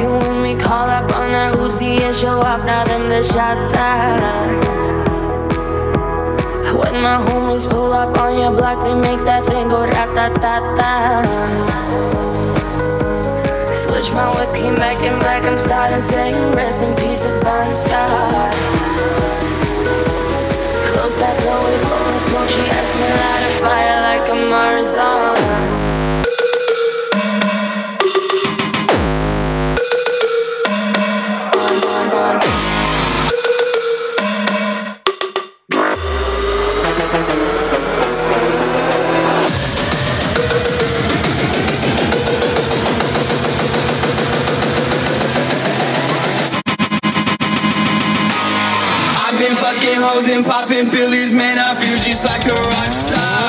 Fucking when we call up on our Uzi and show off, now them the shot When my homies pull up on your block, they make that thing go rat-ta-ta-ta. Switch my whip, came back in black, I'm starting saying rest in peace, Bon Scott close that door, we blowing smoke. She asked me light a fire like a Marzon. Popping pillies, man, I feel just like a rock star.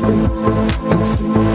space and see.